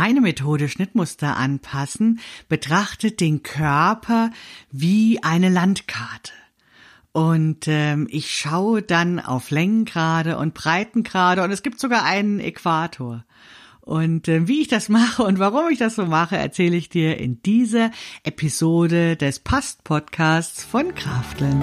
Meine Methode Schnittmuster anpassen betrachtet den Körper wie eine Landkarte. Und ähm, ich schaue dann auf Längengrade und Breitengrade und es gibt sogar einen Äquator. Und äh, wie ich das mache und warum ich das so mache, erzähle ich dir in dieser Episode des Past-Podcasts von Krafteln.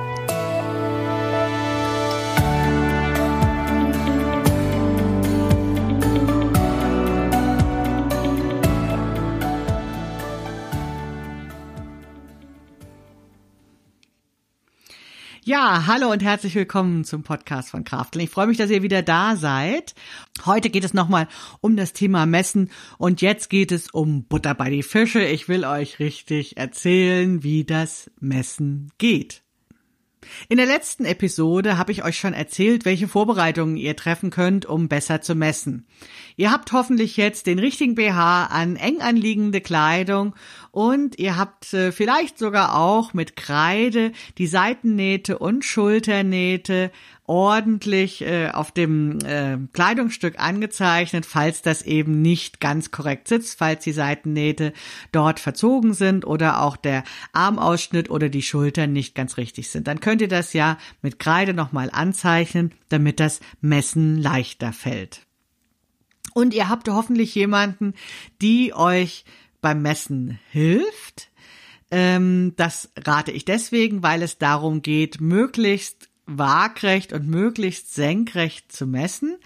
Ja, hallo und herzlich willkommen zum Podcast von Krafteln. Ich freue mich, dass ihr wieder da seid. Heute geht es nochmal um das Thema Messen und jetzt geht es um Butter bei die Fische. Ich will euch richtig erzählen, wie das Messen geht. In der letzten Episode habe ich euch schon erzählt, welche Vorbereitungen ihr treffen könnt, um besser zu messen. Ihr habt hoffentlich jetzt den richtigen BH an eng anliegende Kleidung und ihr habt äh, vielleicht sogar auch mit Kreide die Seitennähte und Schulternähte ordentlich äh, auf dem äh, Kleidungsstück angezeichnet, falls das eben nicht ganz korrekt sitzt, falls die Seitennähte dort verzogen sind oder auch der Armausschnitt oder die Schultern nicht ganz richtig sind. Dann könnt ihr das ja mit Kreide nochmal anzeichnen, damit das Messen leichter fällt. Und ihr habt hoffentlich jemanden, die euch beim Messen hilft. Ähm, das rate ich deswegen, weil es darum geht, möglichst waagrecht und möglichst senkrecht zu messen,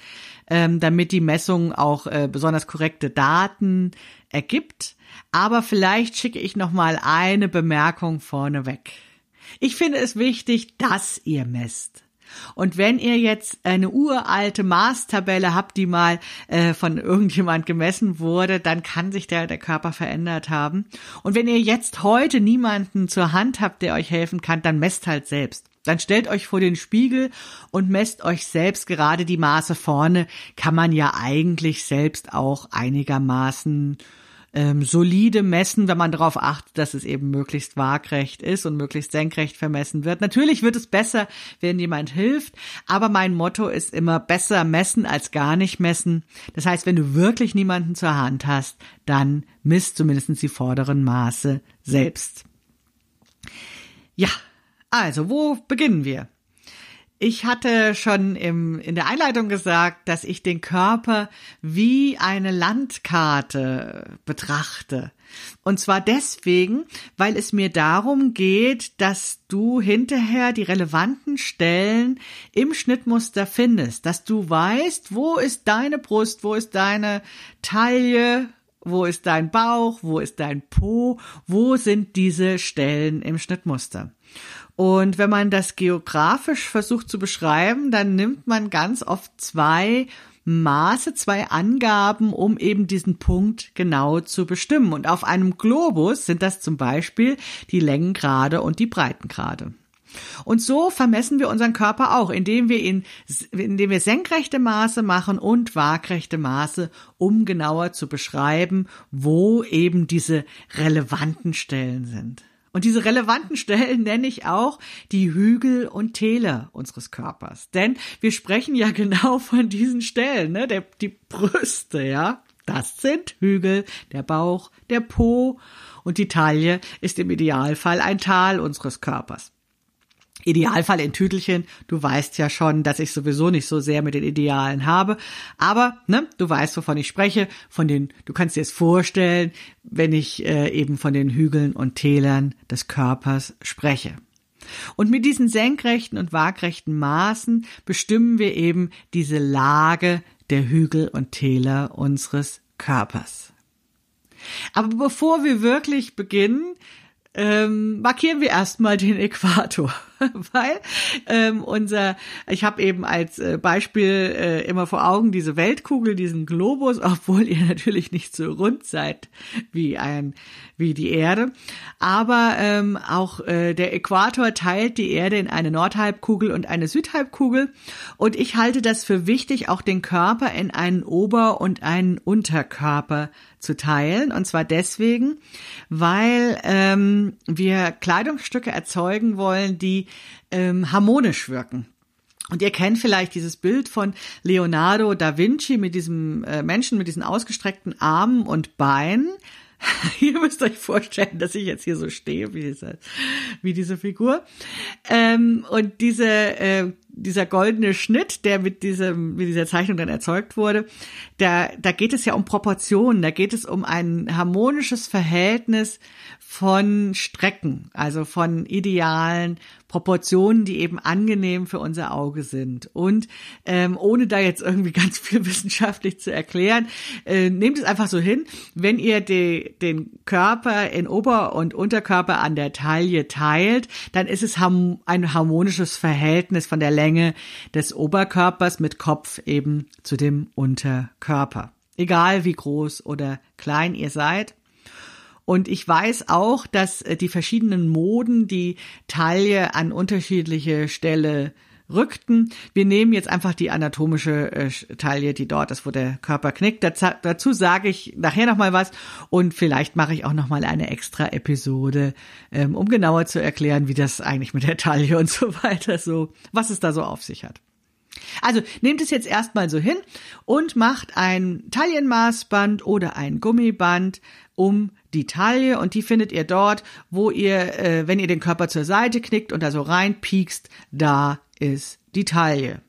ähm, damit die Messung auch äh, besonders korrekte Daten ergibt. Aber vielleicht schicke ich noch mal eine Bemerkung vorneweg. Ich finde es wichtig, dass ihr messt. Und wenn ihr jetzt eine uralte Maßtabelle habt, die mal äh, von irgendjemand gemessen wurde, dann kann sich der, der Körper verändert haben. Und wenn ihr jetzt heute niemanden zur Hand habt, der euch helfen kann, dann messt halt selbst. Dann stellt euch vor den Spiegel und messt euch selbst gerade die Maße vorne. Kann man ja eigentlich selbst auch einigermaßen ähm, solide messen, wenn man darauf achtet, dass es eben möglichst waagrecht ist und möglichst senkrecht vermessen wird. Natürlich wird es besser, wenn jemand hilft, aber mein Motto ist immer besser messen als gar nicht messen. Das heißt, wenn du wirklich niemanden zur Hand hast, dann misst zumindest die vorderen Maße selbst. Ja, also, wo beginnen wir? Ich hatte schon im, in der Einleitung gesagt, dass ich den Körper wie eine Landkarte betrachte. Und zwar deswegen, weil es mir darum geht, dass du hinterher die relevanten Stellen im Schnittmuster findest, dass du weißt, wo ist deine Brust, wo ist deine Taille, wo ist dein Bauch, wo ist dein Po, wo sind diese Stellen im Schnittmuster. Und wenn man das geografisch versucht zu beschreiben, dann nimmt man ganz oft zwei Maße, zwei Angaben, um eben diesen Punkt genau zu bestimmen. Und auf einem Globus sind das zum Beispiel die Längengrade und die Breitengrade. Und so vermessen wir unseren Körper auch, indem wir ihn, indem wir senkrechte Maße machen und waagrechte Maße, um genauer zu beschreiben, wo eben diese relevanten Stellen sind. Und diese relevanten Stellen nenne ich auch die Hügel und Täler unseres Körpers. Denn wir sprechen ja genau von diesen Stellen, ne? Der, die Brüste, ja. Das sind Hügel, der Bauch, der Po und die Taille ist im Idealfall ein Tal unseres Körpers. Idealfall in Tütelchen. Du weißt ja schon, dass ich sowieso nicht so sehr mit den Idealen habe. Aber, ne, du weißt, wovon ich spreche. Von den, du kannst dir es vorstellen, wenn ich äh, eben von den Hügeln und Tälern des Körpers spreche. Und mit diesen senkrechten und waagrechten Maßen bestimmen wir eben diese Lage der Hügel und Täler unseres Körpers. Aber bevor wir wirklich beginnen, ähm, markieren wir erstmal den Äquator. weil ähm, unser, ich habe eben als äh, Beispiel äh, immer vor Augen diese Weltkugel, diesen Globus, obwohl ihr natürlich nicht so rund seid wie ein wie die Erde, aber ähm, auch äh, der Äquator teilt die Erde in eine Nordhalbkugel und eine Südhalbkugel und ich halte das für wichtig, auch den Körper in einen Ober- und einen Unterkörper zu teilen. Und zwar deswegen, weil ähm, wir Kleidungsstücke erzeugen wollen, die ähm, harmonisch wirken. Und ihr kennt vielleicht dieses Bild von Leonardo da Vinci mit diesem äh, Menschen mit diesen ausgestreckten Armen und Beinen. ihr müsst euch vorstellen, dass ich jetzt hier so stehe wie diese, wie diese Figur. Ähm, und diese, äh, dieser goldene Schnitt, der mit diesem, mit dieser Zeichnung dann erzeugt wurde, da, da geht es ja um Proportionen, da geht es um ein harmonisches Verhältnis von Strecken, also von idealen Proportionen, die eben angenehm für unser Auge sind. Und ähm, ohne da jetzt irgendwie ganz viel wissenschaftlich zu erklären, äh, nehmt es einfach so hin, wenn ihr die, den Körper in Ober- und Unterkörper an der Taille teilt, dann ist es ham ein harmonisches Verhältnis von der Länge des Oberkörpers mit Kopf eben zu dem Unterkörper. Egal wie groß oder klein ihr seid. Und ich weiß auch, dass äh, die verschiedenen Moden die Taille an unterschiedliche Stelle rückten. Wir nehmen jetzt einfach die anatomische äh, Taille, die dort ist, wo der Körper knickt. Dazu, dazu sage ich nachher noch mal was und vielleicht mache ich auch noch mal eine extra Episode, ähm, um genauer zu erklären, wie das eigentlich mit der Taille und so weiter so, was es da so auf sich hat. Also nehmt es jetzt erstmal so hin und macht ein Taillenmaßband oder ein Gummiband um die Taille und die findet ihr dort, wo ihr, äh, wenn ihr den Körper zur Seite knickt und da so reinpiekst, da ist die Taille.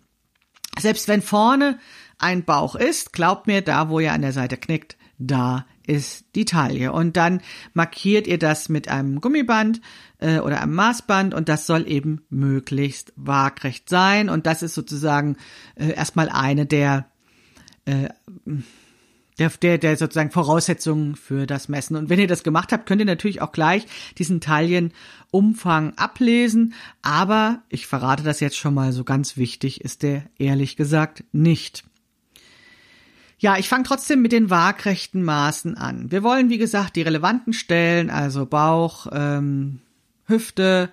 Selbst wenn vorne ein Bauch ist, glaubt mir, da wo ihr an der Seite knickt, da ist die Taille. Und dann markiert ihr das mit einem Gummiband äh, oder einem Maßband und das soll eben möglichst waagrecht sein. Und das ist sozusagen äh, erstmal eine der äh, der, der, der sozusagen Voraussetzungen für das Messen. Und wenn ihr das gemacht habt, könnt ihr natürlich auch gleich diesen Taillenumfang ablesen. Aber ich verrate das jetzt schon mal, so ganz wichtig ist der ehrlich gesagt nicht. Ja, ich fange trotzdem mit den waagrechten Maßen an. Wir wollen, wie gesagt, die relevanten Stellen, also Bauch, ähm, Hüfte,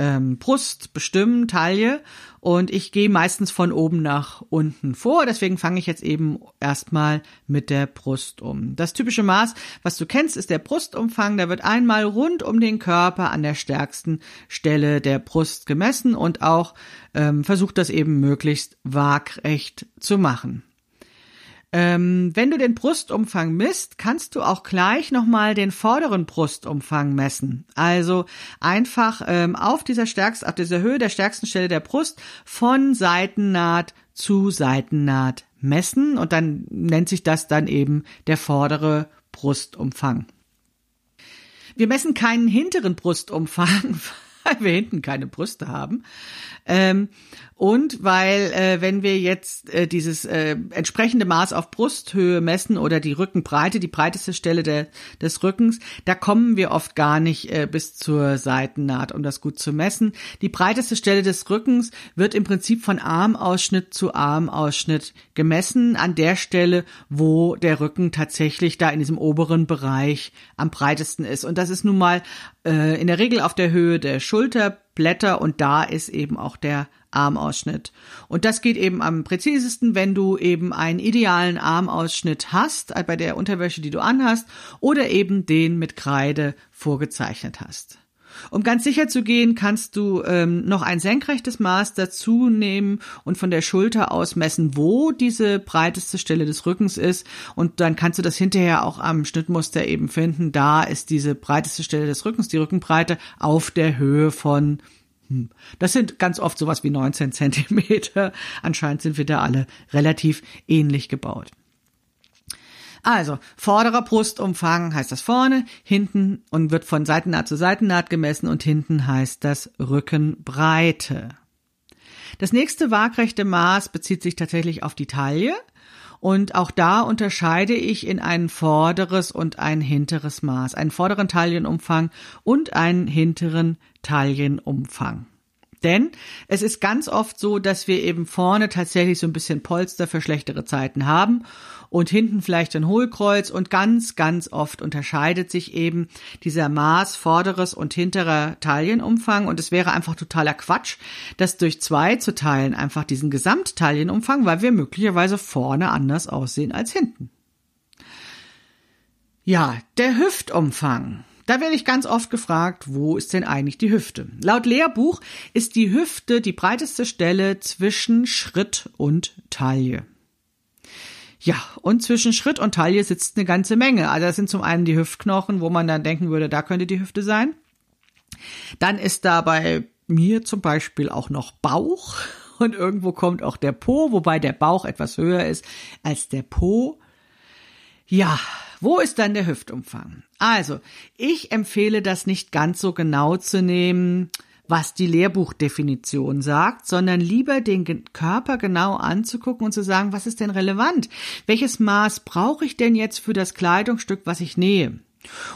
ähm, Brust bestimmen, Taille. Und ich gehe meistens von oben nach unten vor. Deswegen fange ich jetzt eben erstmal mit der Brust um. Das typische Maß, was du kennst, ist der Brustumfang. Da wird einmal rund um den Körper an der stärksten Stelle der Brust gemessen und auch ähm, versucht das eben möglichst waagrecht zu machen. Ähm, wenn du den Brustumfang misst, kannst du auch gleich nochmal den vorderen Brustumfang messen. Also einfach ähm, auf dieser stärksten, auf dieser Höhe der stärksten Stelle der Brust von Seitennaht zu Seitennaht messen und dann nennt sich das dann eben der vordere Brustumfang. Wir messen keinen hinteren Brustumfang, weil wir hinten keine Brüste haben. Ähm, und weil, äh, wenn wir jetzt äh, dieses äh, entsprechende Maß auf Brusthöhe messen oder die Rückenbreite, die breiteste Stelle der, des Rückens, da kommen wir oft gar nicht äh, bis zur Seitennaht, um das gut zu messen. Die breiteste Stelle des Rückens wird im Prinzip von Armausschnitt zu Armausschnitt gemessen, an der Stelle, wo der Rücken tatsächlich da in diesem oberen Bereich am breitesten ist. Und das ist nun mal äh, in der Regel auf der Höhe der Schulterblätter und da ist eben auch der Armausschnitt. Und das geht eben am präzisesten, wenn du eben einen idealen Armausschnitt hast, äh, bei der Unterwäsche, die du anhast, oder eben den mit Kreide vorgezeichnet hast. Um ganz sicher zu gehen, kannst du ähm, noch ein senkrechtes Maß dazu nehmen und von der Schulter aus messen, wo diese breiteste Stelle des Rückens ist. Und dann kannst du das hinterher auch am Schnittmuster eben finden. Da ist diese breiteste Stelle des Rückens, die Rückenbreite, auf der Höhe von hm. Das sind ganz oft sowas wie 19 Zentimeter. Anscheinend sind wir da alle relativ ähnlich gebaut. Also, vorderer Brustumfang heißt das vorne, hinten und wird von Seitennaht zu Seitennaht gemessen und hinten heißt das Rückenbreite. Das nächste waagrechte Maß bezieht sich tatsächlich auf die Taille und auch da unterscheide ich in ein vorderes und ein hinteres Maß, einen vorderen Taillenumfang und einen hinteren Taillenumfang. Denn es ist ganz oft so, dass wir eben vorne tatsächlich so ein bisschen Polster für schlechtere Zeiten haben und hinten vielleicht ein Hohlkreuz und ganz, ganz oft unterscheidet sich eben dieser Maß vorderes und hinterer Taillenumfang und es wäre einfach totaler Quatsch, das durch zwei zu teilen, einfach diesen Gesamttaillenumfang, weil wir möglicherweise vorne anders aussehen als hinten. Ja, der Hüftumfang. Da werde ich ganz oft gefragt, wo ist denn eigentlich die Hüfte? Laut Lehrbuch ist die Hüfte die breiteste Stelle zwischen Schritt und Taille. Ja, und zwischen Schritt und Taille sitzt eine ganze Menge. Also das sind zum einen die Hüftknochen, wo man dann denken würde, da könnte die Hüfte sein. Dann ist da bei mir zum Beispiel auch noch Bauch und irgendwo kommt auch der Po, wobei der Bauch etwas höher ist als der Po. Ja, wo ist dann der Hüftumfang? Also, ich empfehle das nicht ganz so genau zu nehmen, was die Lehrbuchdefinition sagt, sondern lieber den Körper genau anzugucken und zu sagen, was ist denn relevant? Welches Maß brauche ich denn jetzt für das Kleidungsstück, was ich nähe?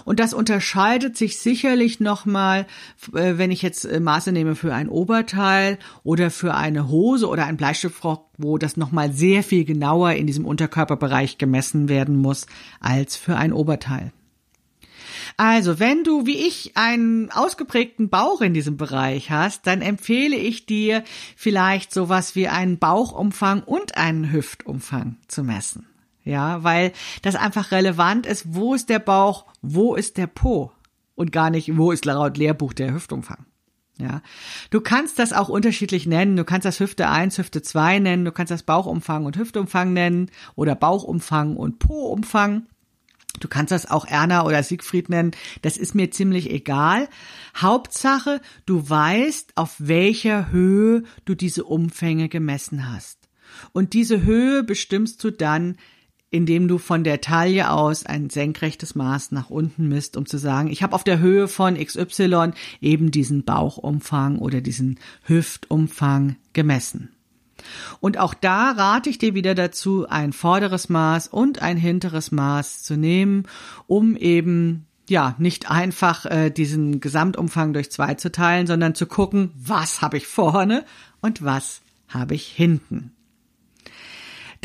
Und das unterscheidet sich sicherlich nochmal, äh, wenn ich jetzt äh, Maße nehme für ein Oberteil oder für eine Hose oder ein Bleistiftfrock, wo das nochmal sehr viel genauer in diesem Unterkörperbereich gemessen werden muss als für ein Oberteil. Also, wenn du wie ich einen ausgeprägten Bauch in diesem Bereich hast, dann empfehle ich dir vielleicht sowas wie einen Bauchumfang und einen Hüftumfang zu messen. Ja, weil das einfach relevant ist, wo ist der Bauch, wo ist der Po und gar nicht, wo ist laut Lehrbuch der Hüftumfang. Ja, du kannst das auch unterschiedlich nennen. Du kannst das Hüfte 1, Hüfte 2 nennen. Du kannst das Bauchumfang und Hüftumfang nennen oder Bauchumfang und Po-Umfang. Du kannst das auch Erna oder Siegfried nennen. Das ist mir ziemlich egal. Hauptsache, du weißt, auf welcher Höhe du diese Umfänge gemessen hast. Und diese Höhe bestimmst du dann indem du von der Taille aus ein senkrechtes Maß nach unten misst, um zu sagen, ich habe auf der Höhe von XY eben diesen Bauchumfang oder diesen Hüftumfang gemessen. Und auch da rate ich dir wieder dazu, ein vorderes Maß und ein hinteres Maß zu nehmen, um eben ja, nicht einfach äh, diesen Gesamtumfang durch zwei zu teilen, sondern zu gucken, was habe ich vorne und was habe ich hinten.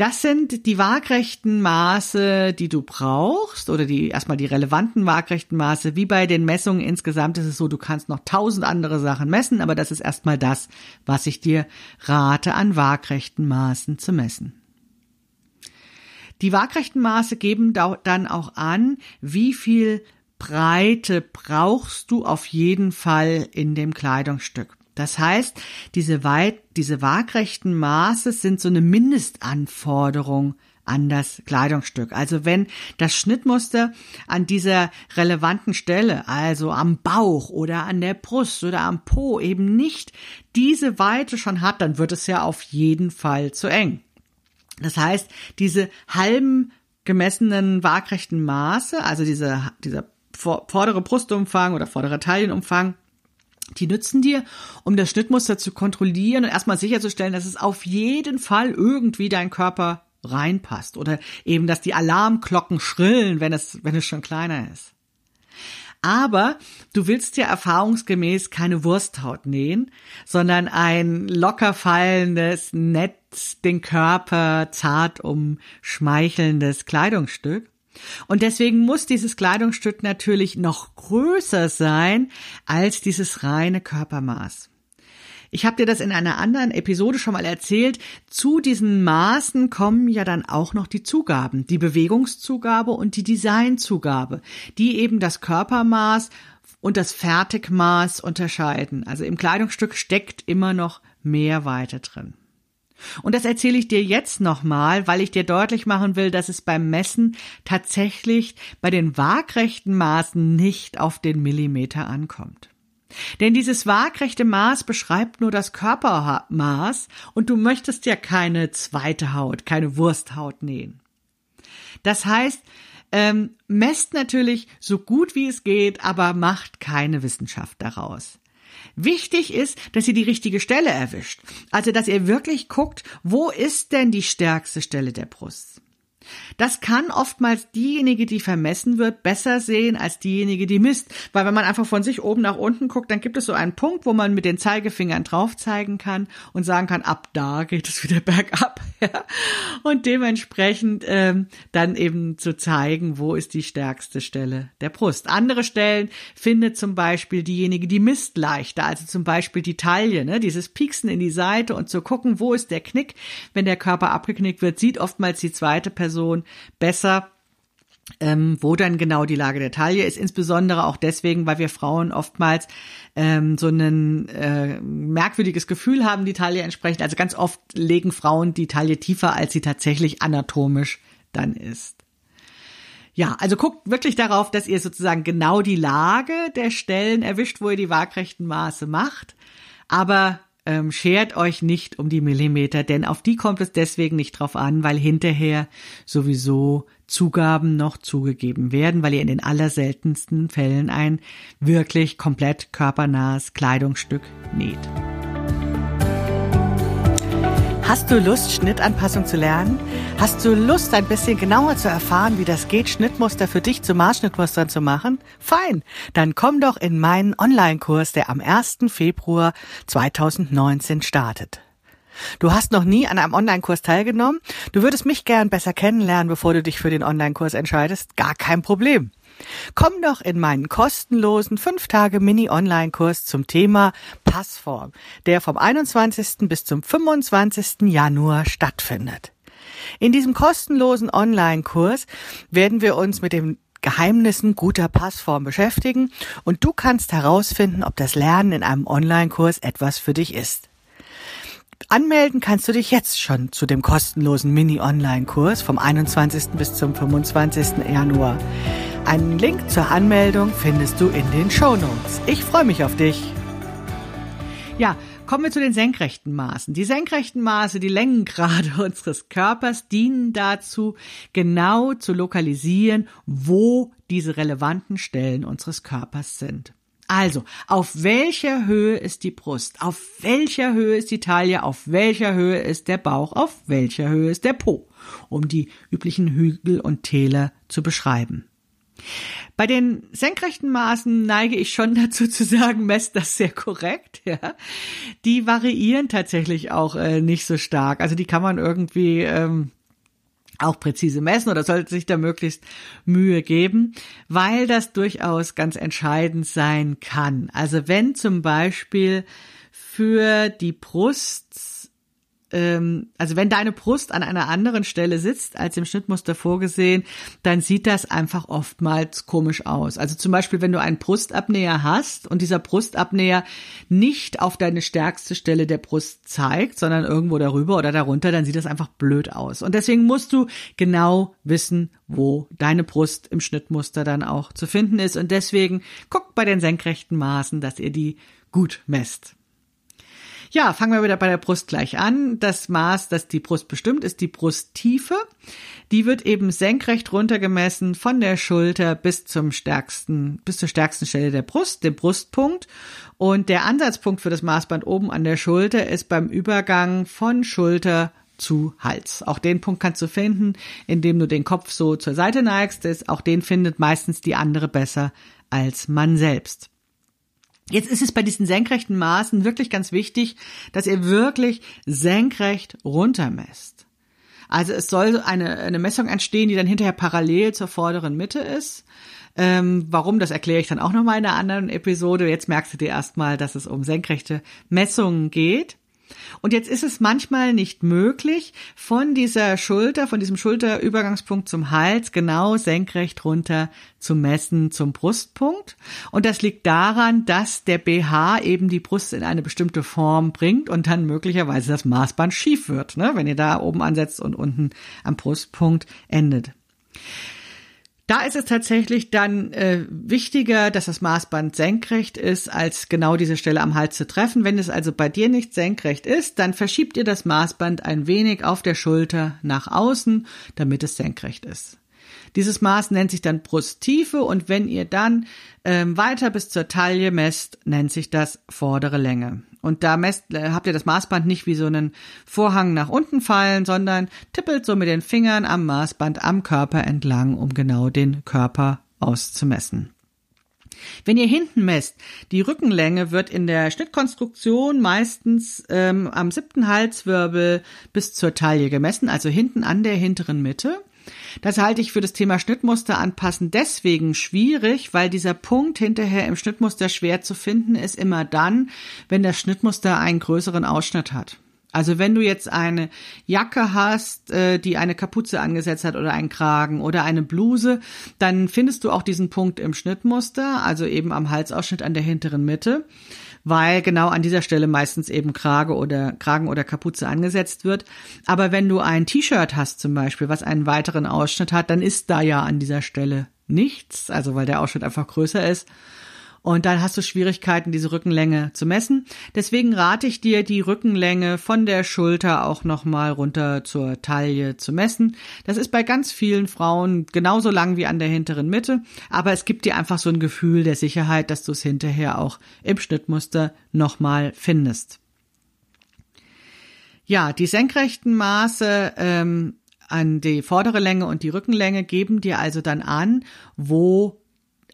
Das sind die waagrechten Maße, die du brauchst oder die erstmal die relevanten waagrechten Maße. Wie bei den Messungen insgesamt ist es so, du kannst noch tausend andere Sachen messen, aber das ist erstmal das, was ich dir rate, an waagrechten Maßen zu messen. Die waagrechten Maße geben dann auch an, wie viel Breite brauchst du auf jeden Fall in dem Kleidungsstück. Das heißt, diese, weit, diese waagrechten Maße sind so eine Mindestanforderung an das Kleidungsstück. Also wenn das Schnittmuster an dieser relevanten Stelle, also am Bauch oder an der Brust oder am Po eben nicht diese Weite schon hat, dann wird es ja auf jeden Fall zu eng. Das heißt, diese halben gemessenen waagrechten Maße, also diese, dieser vordere Brustumfang oder vordere Taillenumfang, die nützen dir, um das Schnittmuster zu kontrollieren und erstmal sicherzustellen, dass es auf jeden Fall irgendwie dein Körper reinpasst oder eben, dass die Alarmglocken schrillen, wenn es, wenn es schon kleiner ist. Aber du willst ja erfahrungsgemäß keine Wursthaut nähen, sondern ein locker fallendes, nett den Körper zart umschmeichelndes Kleidungsstück. Und deswegen muss dieses Kleidungsstück natürlich noch größer sein als dieses reine Körpermaß. Ich habe dir das in einer anderen Episode schon mal erzählt. Zu diesen Maßen kommen ja dann auch noch die Zugaben, die Bewegungszugabe und die Designzugabe, die eben das Körpermaß und das Fertigmaß unterscheiden. Also im Kleidungsstück steckt immer noch mehr Weite drin. Und das erzähle ich dir jetzt nochmal, weil ich dir deutlich machen will, dass es beim Messen tatsächlich bei den waagrechten Maßen nicht auf den Millimeter ankommt. Denn dieses waagrechte Maß beschreibt nur das Körpermaß und du möchtest ja keine zweite Haut, keine Wursthaut nähen. Das heißt, ähm, messt natürlich so gut wie es geht, aber macht keine Wissenschaft daraus. Wichtig ist, dass ihr die richtige Stelle erwischt. Also, dass ihr wirklich guckt, wo ist denn die stärkste Stelle der Brust? Das kann oftmals diejenige, die vermessen wird, besser sehen als diejenige, die misst. Weil wenn man einfach von sich oben nach unten guckt, dann gibt es so einen Punkt, wo man mit den Zeigefingern drauf zeigen kann und sagen kann, ab da geht es wieder bergab. und dementsprechend ähm, dann eben zu zeigen, wo ist die stärkste Stelle der Brust. Andere Stellen findet zum Beispiel diejenige, die misst leichter, also zum Beispiel die Taille, ne? dieses Pieksen in die Seite und zu gucken, wo ist der Knick. Wenn der Körper abgeknickt wird, sieht oftmals die zweite Person besser, ähm, wo dann genau die Lage der Taille ist, insbesondere auch deswegen, weil wir Frauen oftmals ähm, so ein äh, merkwürdiges Gefühl haben, die Taille entsprechend. Also ganz oft legen Frauen die Taille tiefer, als sie tatsächlich anatomisch dann ist. Ja, also guckt wirklich darauf, dass ihr sozusagen genau die Lage der Stellen erwischt, wo ihr die waagrechten Maße macht. Aber ähm, schert euch nicht um die Millimeter, denn auf die kommt es deswegen nicht drauf an, weil hinterher sowieso Zugaben noch zugegeben werden, weil ihr in den allerseltensten Fällen ein wirklich komplett körpernahes Kleidungsstück näht. Hast du Lust, Schnittanpassung zu lernen? Hast du Lust, ein bisschen genauer zu erfahren, wie das geht, Schnittmuster für dich zu Maßschnittmustern zu machen? Fein, dann komm doch in meinen Online-Kurs, der am 1. Februar 2019 startet. Du hast noch nie an einem Online-Kurs teilgenommen? Du würdest mich gern besser kennenlernen, bevor du dich für den Online-Kurs entscheidest? Gar kein Problem. Komm doch in meinen kostenlosen 5 Tage Mini-Online-Kurs zum Thema Passform, der vom 21. bis zum 25. Januar stattfindet. In diesem kostenlosen Online-Kurs werden wir uns mit den Geheimnissen guter Passform beschäftigen und du kannst herausfinden, ob das Lernen in einem Online-Kurs etwas für dich ist. Anmelden kannst du dich jetzt schon zu dem kostenlosen Mini-Online-Kurs vom 21. bis zum 25. Januar. Einen Link zur Anmeldung findest du in den Show Notes. Ich freue mich auf dich. Ja, kommen wir zu den senkrechten Maßen. Die senkrechten Maße, die Längengrade unseres Körpers dienen dazu, genau zu lokalisieren, wo diese relevanten Stellen unseres Körpers sind. Also, auf welcher Höhe ist die Brust? Auf welcher Höhe ist die Taille? Auf welcher Höhe ist der Bauch? Auf welcher Höhe ist der Po? Um die üblichen Hügel und Täler zu beschreiben. Bei den senkrechten Maßen neige ich schon dazu zu sagen, messt das sehr korrekt. Ja. Die variieren tatsächlich auch äh, nicht so stark. Also die kann man irgendwie ähm, auch präzise messen oder sollte sich da möglichst Mühe geben, weil das durchaus ganz entscheidend sein kann. Also wenn zum Beispiel für die Brust ähm, also wenn deine Brust an einer anderen Stelle sitzt als im Schnittmuster vorgesehen, dann sieht das einfach oftmals komisch aus. Also zum Beispiel, wenn du einen Brustabnäher hast und dieser Brustabnäher nicht auf deine stärkste Stelle der Brust zeigt, sondern irgendwo darüber oder darunter, dann sieht das einfach blöd aus. Und deswegen musst du genau wissen, wo deine Brust im Schnittmuster dann auch zu finden ist. Und deswegen guckt bei den senkrechten Maßen, dass ihr die gut messt. Ja, fangen wir wieder bei der Brust gleich an. Das Maß, das die Brust bestimmt, ist die Brusttiefe. Die wird eben senkrecht runtergemessen von der Schulter bis zum stärksten, bis zur stärksten Stelle der Brust, dem Brustpunkt. Und der Ansatzpunkt für das Maßband oben an der Schulter ist beim Übergang von Schulter zu Hals. Auch den Punkt kannst du finden, indem du den Kopf so zur Seite neigst. Auch den findet meistens die andere besser als man selbst. Jetzt ist es bei diesen senkrechten Maßen wirklich ganz wichtig, dass ihr wirklich senkrecht runtermesst. Also es soll eine, eine Messung entstehen, die dann hinterher parallel zur vorderen Mitte ist. Ähm, warum, das erkläre ich dann auch nochmal in einer anderen Episode. Jetzt merkst du dir erstmal, dass es um senkrechte Messungen geht. Und jetzt ist es manchmal nicht möglich, von dieser Schulter, von diesem Schulterübergangspunkt zum Hals genau senkrecht runter zu messen zum Brustpunkt. Und das liegt daran, dass der BH eben die Brust in eine bestimmte Form bringt und dann möglicherweise das Maßband schief wird, ne? wenn ihr da oben ansetzt und unten am Brustpunkt endet. Da ist es tatsächlich dann äh, wichtiger, dass das Maßband senkrecht ist, als genau diese Stelle am Hals zu treffen. Wenn es also bei dir nicht senkrecht ist, dann verschiebt ihr das Maßband ein wenig auf der Schulter nach außen, damit es senkrecht ist. Dieses Maß nennt sich dann Brusttiefe und wenn ihr dann ähm, weiter bis zur Taille messt, nennt sich das vordere Länge. Und da messt, äh, habt ihr das Maßband nicht wie so einen Vorhang nach unten fallen, sondern tippelt so mit den Fingern am Maßband am Körper entlang, um genau den Körper auszumessen. Wenn ihr hinten messt, die Rückenlänge wird in der Schnittkonstruktion meistens ähm, am siebten Halswirbel bis zur Taille gemessen, also hinten an der hinteren Mitte. Das halte ich für das Thema Schnittmuster anpassen deswegen schwierig, weil dieser Punkt hinterher im Schnittmuster schwer zu finden ist immer dann, wenn das Schnittmuster einen größeren Ausschnitt hat. Also wenn du jetzt eine Jacke hast, äh, die eine Kapuze angesetzt hat oder einen Kragen oder eine Bluse, dann findest du auch diesen Punkt im Schnittmuster, also eben am Halsausschnitt an der hinteren Mitte, weil genau an dieser Stelle meistens eben Krage oder Kragen oder Kapuze angesetzt wird. Aber wenn du ein T-Shirt hast zum Beispiel, was einen weiteren Ausschnitt hat, dann ist da ja an dieser Stelle nichts, also weil der Ausschnitt einfach größer ist. Und dann hast du Schwierigkeiten, diese Rückenlänge zu messen. Deswegen rate ich dir, die Rückenlänge von der Schulter auch nochmal runter zur Taille zu messen. Das ist bei ganz vielen Frauen genauso lang wie an der hinteren Mitte, aber es gibt dir einfach so ein Gefühl der Sicherheit, dass du es hinterher auch im Schnittmuster nochmal findest. Ja, die senkrechten Maße ähm, an die vordere Länge und die Rückenlänge geben dir also dann an, wo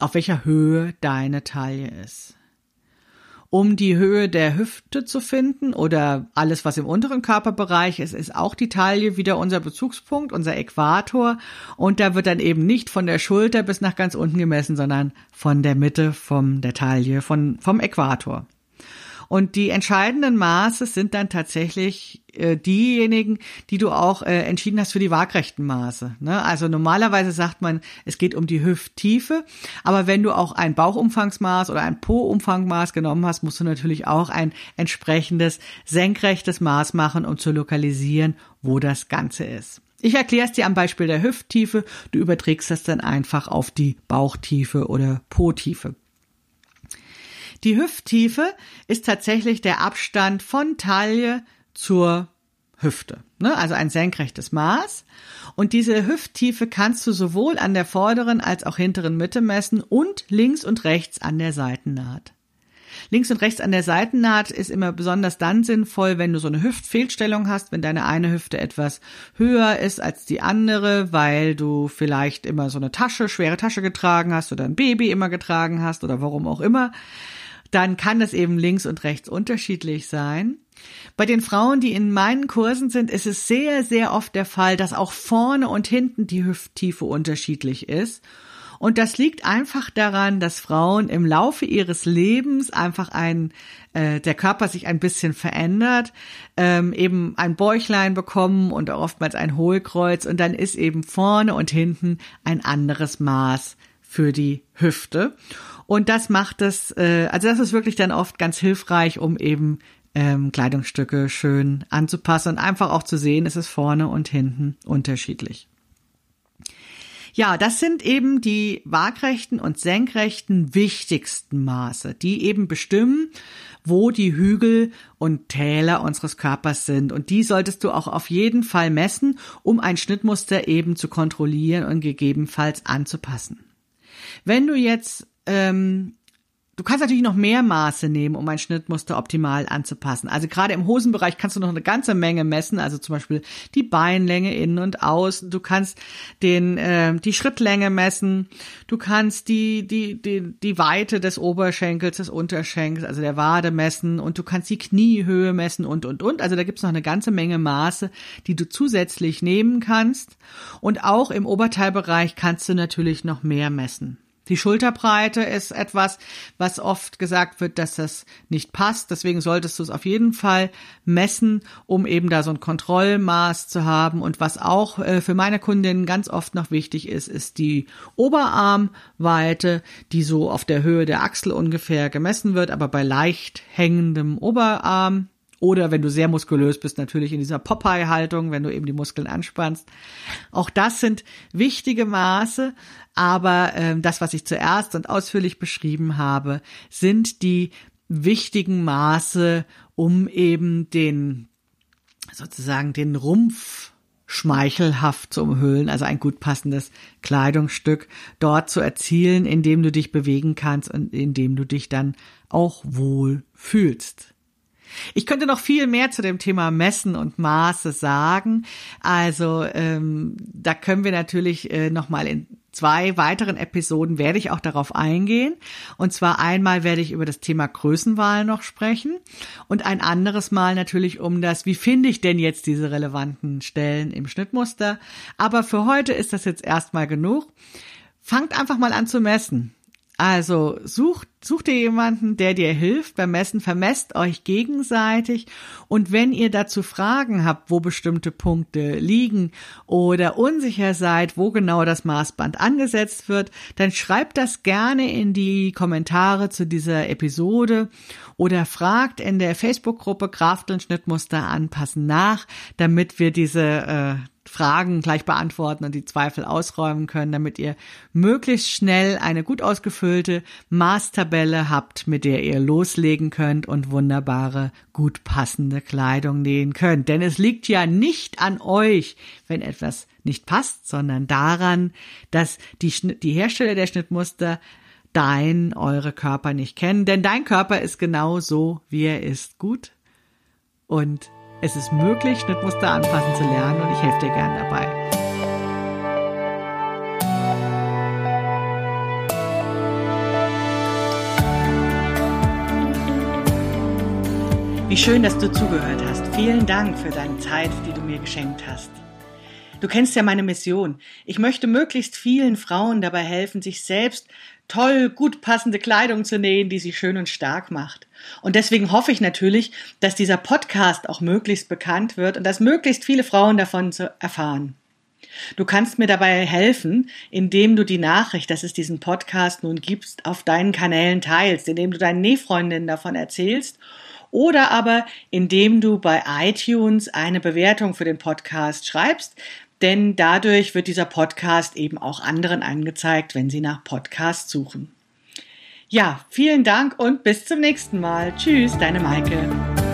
auf welcher Höhe deine Taille ist. Um die Höhe der Hüfte zu finden oder alles, was im unteren Körperbereich ist, ist auch die Taille wieder unser Bezugspunkt, unser Äquator. Und da wird dann eben nicht von der Schulter bis nach ganz unten gemessen, sondern von der Mitte von der Taille, von, vom Äquator. Und die entscheidenden Maße sind dann tatsächlich äh, diejenigen, die du auch äh, entschieden hast für die waagrechten Maße. Ne? Also normalerweise sagt man, es geht um die Hüfttiefe, aber wenn du auch ein Bauchumfangsmaß oder ein Po-Umfangmaß genommen hast, musst du natürlich auch ein entsprechendes senkrechtes Maß machen, um zu lokalisieren, wo das Ganze ist. Ich erkläre es dir am Beispiel der Hüfttiefe. Du überträgst das dann einfach auf die Bauchtiefe oder Po-Tiefe. Die Hüfttiefe ist tatsächlich der Abstand von Taille zur Hüfte. Ne? Also ein senkrechtes Maß. Und diese Hüfttiefe kannst du sowohl an der vorderen als auch hinteren Mitte messen und links und rechts an der Seitennaht. Links und rechts an der Seitennaht ist immer besonders dann sinnvoll, wenn du so eine Hüftfehlstellung hast, wenn deine eine Hüfte etwas höher ist als die andere, weil du vielleicht immer so eine Tasche, schwere Tasche getragen hast oder ein Baby immer getragen hast oder warum auch immer dann kann das eben links und rechts unterschiedlich sein. Bei den Frauen, die in meinen Kursen sind, ist es sehr, sehr oft der Fall, dass auch vorne und hinten die Hüfttiefe unterschiedlich ist. Und das liegt einfach daran, dass Frauen im Laufe ihres Lebens einfach ein, äh, der Körper sich ein bisschen verändert, ähm, eben ein Bäuchlein bekommen und oftmals ein Hohlkreuz und dann ist eben vorne und hinten ein anderes Maß für die Hüfte. Und das macht es, äh, also das ist wirklich dann oft ganz hilfreich, um eben ähm, Kleidungsstücke schön anzupassen und einfach auch zu sehen, es ist vorne und hinten unterschiedlich. Ja, das sind eben die waagrechten und senkrechten wichtigsten Maße, die eben bestimmen, wo die Hügel und Täler unseres Körpers sind. Und die solltest du auch auf jeden Fall messen, um ein Schnittmuster eben zu kontrollieren und gegebenenfalls anzupassen. Wenn du jetzt ähm, Du kannst natürlich noch mehr Maße nehmen, um ein Schnittmuster optimal anzupassen. Also gerade im Hosenbereich kannst du noch eine ganze Menge messen, also zum Beispiel die Beinlänge innen und außen. Du kannst den äh, die Schrittlänge messen. Du kannst die die die die Weite des Oberschenkels, des Unterschenkels, also der Wade messen und du kannst die Kniehöhe messen und und und. Also da gibt's noch eine ganze Menge Maße, die du zusätzlich nehmen kannst. Und auch im Oberteilbereich kannst du natürlich noch mehr messen. Die Schulterbreite ist etwas, was oft gesagt wird, dass das nicht passt. Deswegen solltest du es auf jeden Fall messen, um eben da so ein Kontrollmaß zu haben. Und was auch äh, für meine Kundinnen ganz oft noch wichtig ist, ist die Oberarmweite, die so auf der Höhe der Achsel ungefähr gemessen wird, aber bei leicht hängendem Oberarm oder wenn du sehr muskulös bist, natürlich in dieser Popeye-Haltung, wenn du eben die Muskeln anspannst. Auch das sind wichtige Maße, aber äh, das, was ich zuerst und ausführlich beschrieben habe, sind die wichtigen Maße, um eben den sozusagen den Rumpf schmeichelhaft zu umhüllen, also ein gut passendes Kleidungsstück dort zu erzielen, indem du dich bewegen kannst und indem du dich dann auch wohl fühlst. Ich könnte noch viel mehr zu dem Thema Messen und Maße sagen. Also ähm, da können wir natürlich äh, noch mal in zwei weiteren Episoden werde ich auch darauf eingehen. Und zwar einmal werde ich über das Thema Größenwahl noch sprechen und ein anderes Mal natürlich um das, wie finde ich denn jetzt diese relevanten Stellen im Schnittmuster. Aber für heute ist das jetzt erstmal genug. Fangt einfach mal an zu messen. Also sucht, sucht ihr jemanden, der dir hilft beim Messen, vermesst euch gegenseitig. Und wenn ihr dazu Fragen habt, wo bestimmte Punkte liegen oder unsicher seid, wo genau das Maßband angesetzt wird, dann schreibt das gerne in die Kommentare zu dieser Episode oder fragt in der Facebook-Gruppe Krafteln Schnittmuster anpassen nach, damit wir diese äh, Fragen gleich beantworten und die Zweifel ausräumen können, damit ihr möglichst schnell eine gut ausgefüllte Maßtabelle habt, mit der ihr loslegen könnt und wunderbare, gut passende Kleidung nähen könnt. Denn es liegt ja nicht an euch, wenn etwas nicht passt, sondern daran, dass die, die Hersteller der Schnittmuster dein, eure Körper nicht kennen. Denn dein Körper ist genau so, wie er ist, gut und es ist möglich, Schnittmuster anpassen zu lernen und ich helfe dir gern dabei. Wie schön, dass du zugehört hast. Vielen Dank für deine Zeit, die du mir geschenkt hast. Du kennst ja meine Mission. Ich möchte möglichst vielen Frauen dabei helfen, sich selbst toll, gut passende Kleidung zu nähen, die sie schön und stark macht. Und deswegen hoffe ich natürlich, dass dieser Podcast auch möglichst bekannt wird und dass möglichst viele Frauen davon erfahren. Du kannst mir dabei helfen, indem du die Nachricht, dass es diesen Podcast nun gibt, auf deinen Kanälen teilst, indem du deinen Nähfreundinnen davon erzählst oder aber indem du bei iTunes eine Bewertung für den Podcast schreibst, denn dadurch wird dieser Podcast eben auch anderen angezeigt, wenn sie nach Podcast suchen. Ja, vielen Dank und bis zum nächsten Mal. Tschüss, deine Maike.